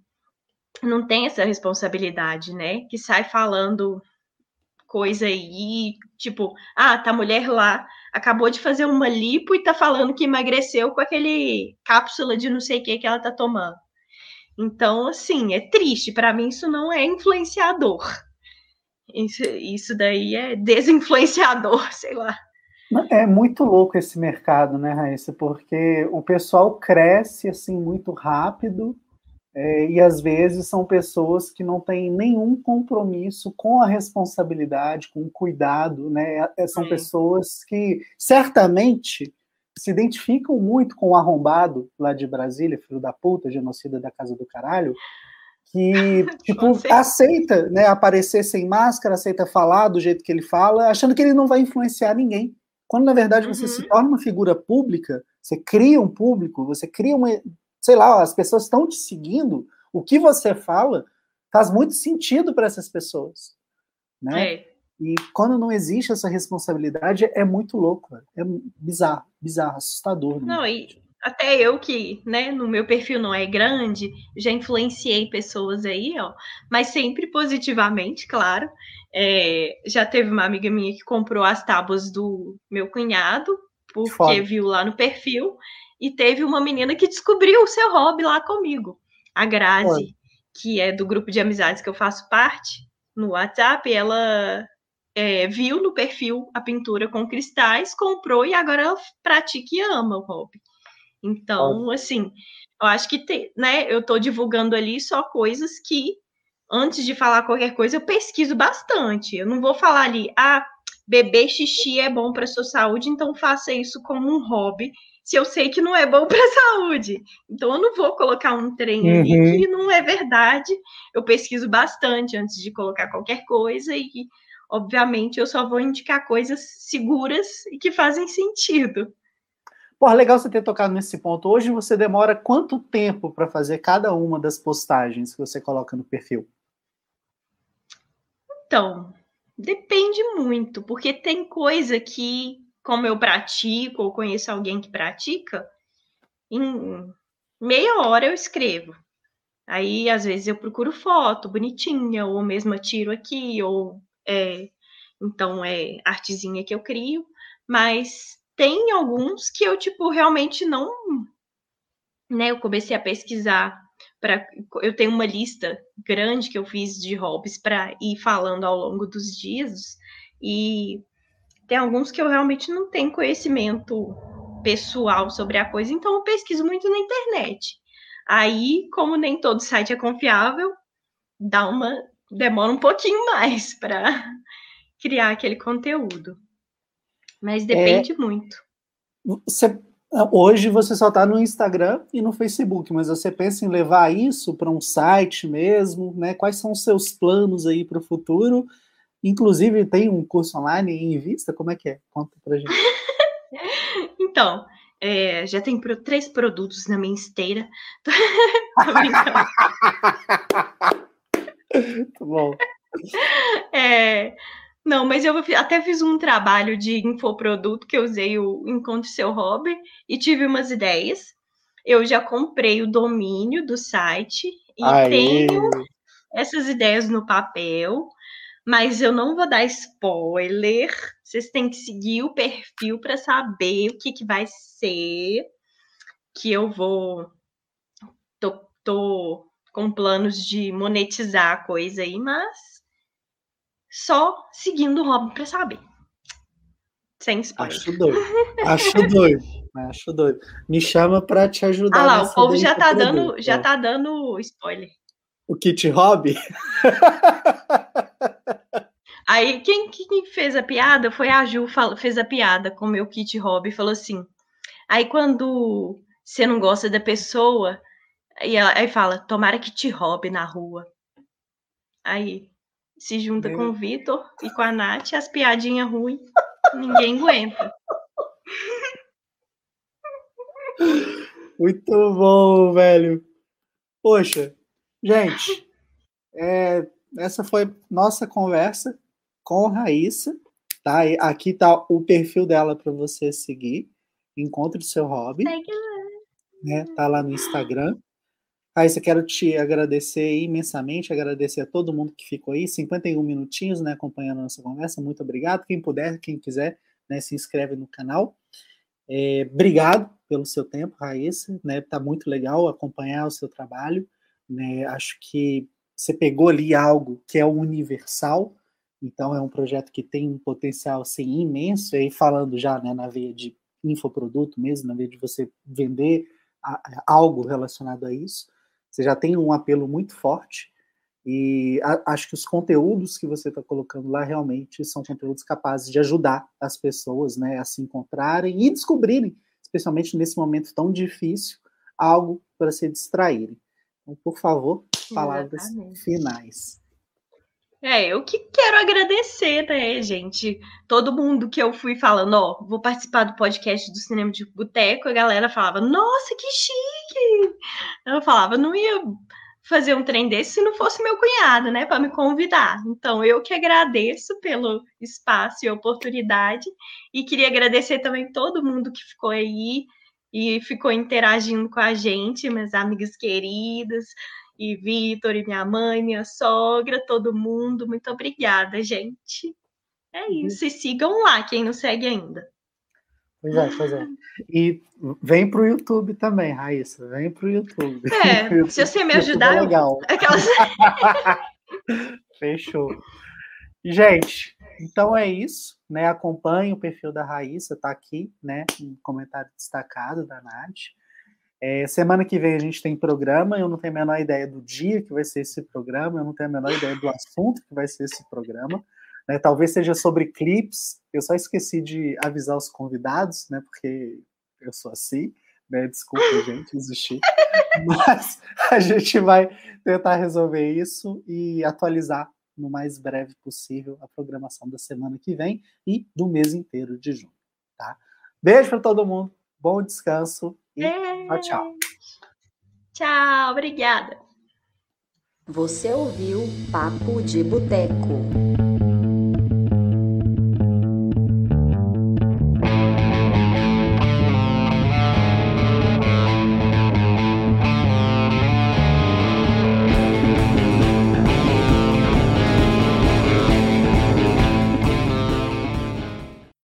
não tem essa responsabilidade, né? Que sai falando coisa aí, tipo, ah, tá mulher lá acabou de fazer uma lipo e tá falando que emagreceu com aquele cápsula de não sei o que que ela tá tomando. Então, assim, é triste. Para mim, isso não é influenciador. Isso, isso daí é desinfluenciador, sei lá. É muito louco esse mercado, né, Raíssa? Porque o pessoal cresce assim muito rápido é, e às vezes são pessoas que não têm nenhum compromisso com a responsabilidade, com o cuidado, né? É, são pessoas que certamente se identificam muito com o arrombado lá de Brasília, filho da puta, genocida da casa do caralho, que tipo aceita, né, aparecer sem máscara, aceita falar do jeito que ele fala, achando que ele não vai influenciar ninguém. Quando na verdade você uhum. se torna uma figura pública, você cria um público, você cria uma, sei lá, as pessoas estão te seguindo, o que você fala faz muito sentido para essas pessoas, né? É. E quando não existe essa responsabilidade, é muito louco, é bizarro, bizarro, assustador. Né? Não, e até eu que, né, no meu perfil não é grande, já influenciei pessoas aí, ó, mas sempre positivamente, claro. É, já teve uma amiga minha que comprou as tábuas do meu cunhado, porque Foda. viu lá no perfil, e teve uma menina que descobriu o seu hobby lá comigo, a Grazi, Oi. que é do grupo de amizades que eu faço parte, no WhatsApp, ela é, viu no perfil a pintura com cristais, comprou e agora ela pratica e ama o hobby. Então, assim, eu acho que tem, né, eu estou divulgando ali só coisas que antes de falar qualquer coisa eu pesquiso bastante. Eu não vou falar ali, ah, beber xixi é bom para sua saúde, então faça isso como um hobby se eu sei que não é bom para a saúde. Então eu não vou colocar um trem uhum. ali que não é verdade. Eu pesquiso bastante antes de colocar qualquer coisa e obviamente eu só vou indicar coisas seguras e que fazem sentido. Pô, legal você ter tocado nesse ponto. Hoje você demora quanto tempo para fazer cada uma das postagens que você coloca no perfil? Então, depende muito, porque tem coisa que como eu pratico ou conheço alguém que pratica, em meia hora eu escrevo. Aí, às vezes, eu procuro foto bonitinha, ou mesmo tiro aqui, ou é, então é artezinha que eu crio, mas tem alguns que eu, tipo, realmente não. Né, eu comecei a pesquisar Pra, eu tenho uma lista grande que eu fiz de hobbies para ir falando ao longo dos dias. E tem alguns que eu realmente não tenho conhecimento pessoal sobre a coisa, então eu pesquiso muito na internet. Aí, como nem todo site é confiável, dá uma demora um pouquinho mais para criar aquele conteúdo. Mas depende é, muito. Você, hoje você só está no Instagram e no Facebook, mas você pensa em levar isso para um site mesmo, né? Quais são os seus planos aí para o futuro? Inclusive, tem um curso online em vista? Como é que é? Conta pra gente. então, é, já tem três produtos na minha esteira. Muito bom. É, não, mas eu até fiz um trabalho de infoproduto que eu usei o Encontre Seu Hobby e tive umas ideias. Eu já comprei o domínio do site e Aê. tenho essas ideias no papel, mas eu não vou dar spoiler. Vocês têm que seguir o perfil para saber o que, que vai ser que eu vou. Tô, tô com planos de monetizar a coisa aí, mas só seguindo o Robin para saber. Sem spoiler. Acho doido. Acho doido. Acho doido. Me chama para te ajudar. Ah lá, o povo já tá dando, já tá dando spoiler. O kit hobby? Aí quem, quem fez a piada foi a Ju, fez a piada com o meu kit hobby, falou assim. Aí quando você não gosta da pessoa, e ela, aí fala, tomara que te roube na rua. Aí se junta Meu... com o Vitor e com a Nath, as piadinhas ruins, ninguém aguenta. Muito bom, velho. Poxa, gente, é, essa foi nossa conversa com Raíssa. Tá? Aqui tá o perfil dela para você seguir. Encontre o seu hobby. Né? Tá lá no Instagram. Raíssa, quero te agradecer imensamente, agradecer a todo mundo que ficou aí, 51 minutinhos, né, acompanhando a nossa conversa, muito obrigado. Quem puder, quem quiser, né, se inscreve no canal. É, obrigado pelo seu tempo, Raíssa, né, tá muito legal acompanhar o seu trabalho, né, acho que você pegou ali algo que é universal, então é um projeto que tem um potencial, assim, imenso, e aí falando já, né, na veia de infoproduto mesmo, na veia de você vender a, algo relacionado a isso, você já tem um apelo muito forte e a, acho que os conteúdos que você está colocando lá realmente são conteúdos capazes de ajudar as pessoas né, a se encontrarem e descobrirem, especialmente nesse momento tão difícil, algo para se distraírem. Então, por favor, palavras Exatamente. finais. É, eu que quero agradecer, né, gente? Todo mundo que eu fui falando, ó, vou participar do podcast do Cinema de Boteco, a galera falava, nossa, que chique! Eu falava, não ia fazer um trem desse se não fosse meu cunhado, né, para me convidar. Então, eu que agradeço pelo espaço e oportunidade e queria agradecer também todo mundo que ficou aí e ficou interagindo com a gente, meus amigos queridos, e Vitor, e minha mãe, minha sogra, todo mundo. Muito obrigada, gente. É uhum. isso. E sigam lá, quem não segue ainda. Pois é, pois é. E vem para o YouTube também, Raíssa. Vem para o YouTube. É, YouTube, se você me é ajudar. É legal. Aquelas... Fechou. Gente, então é isso. Né? Acompanhe o perfil da Raíssa, tá aqui, né? Um comentário destacado da Nath. É, semana que vem a gente tem programa, eu não tenho a menor ideia do dia que vai ser esse programa, eu não tenho a menor ideia do assunto que vai ser esse programa. Né? Talvez seja sobre clips, eu só esqueci de avisar os convidados, né? Porque eu sou assim, né? Desculpa, gente, existir. Mas a gente vai tentar resolver isso e atualizar no mais breve possível a programação da semana que vem e do mês inteiro de junho, tá? Beijo para todo mundo, bom descanso e é. tchau, tchau. Tchau, obrigada. Você ouviu Papo de Boteco.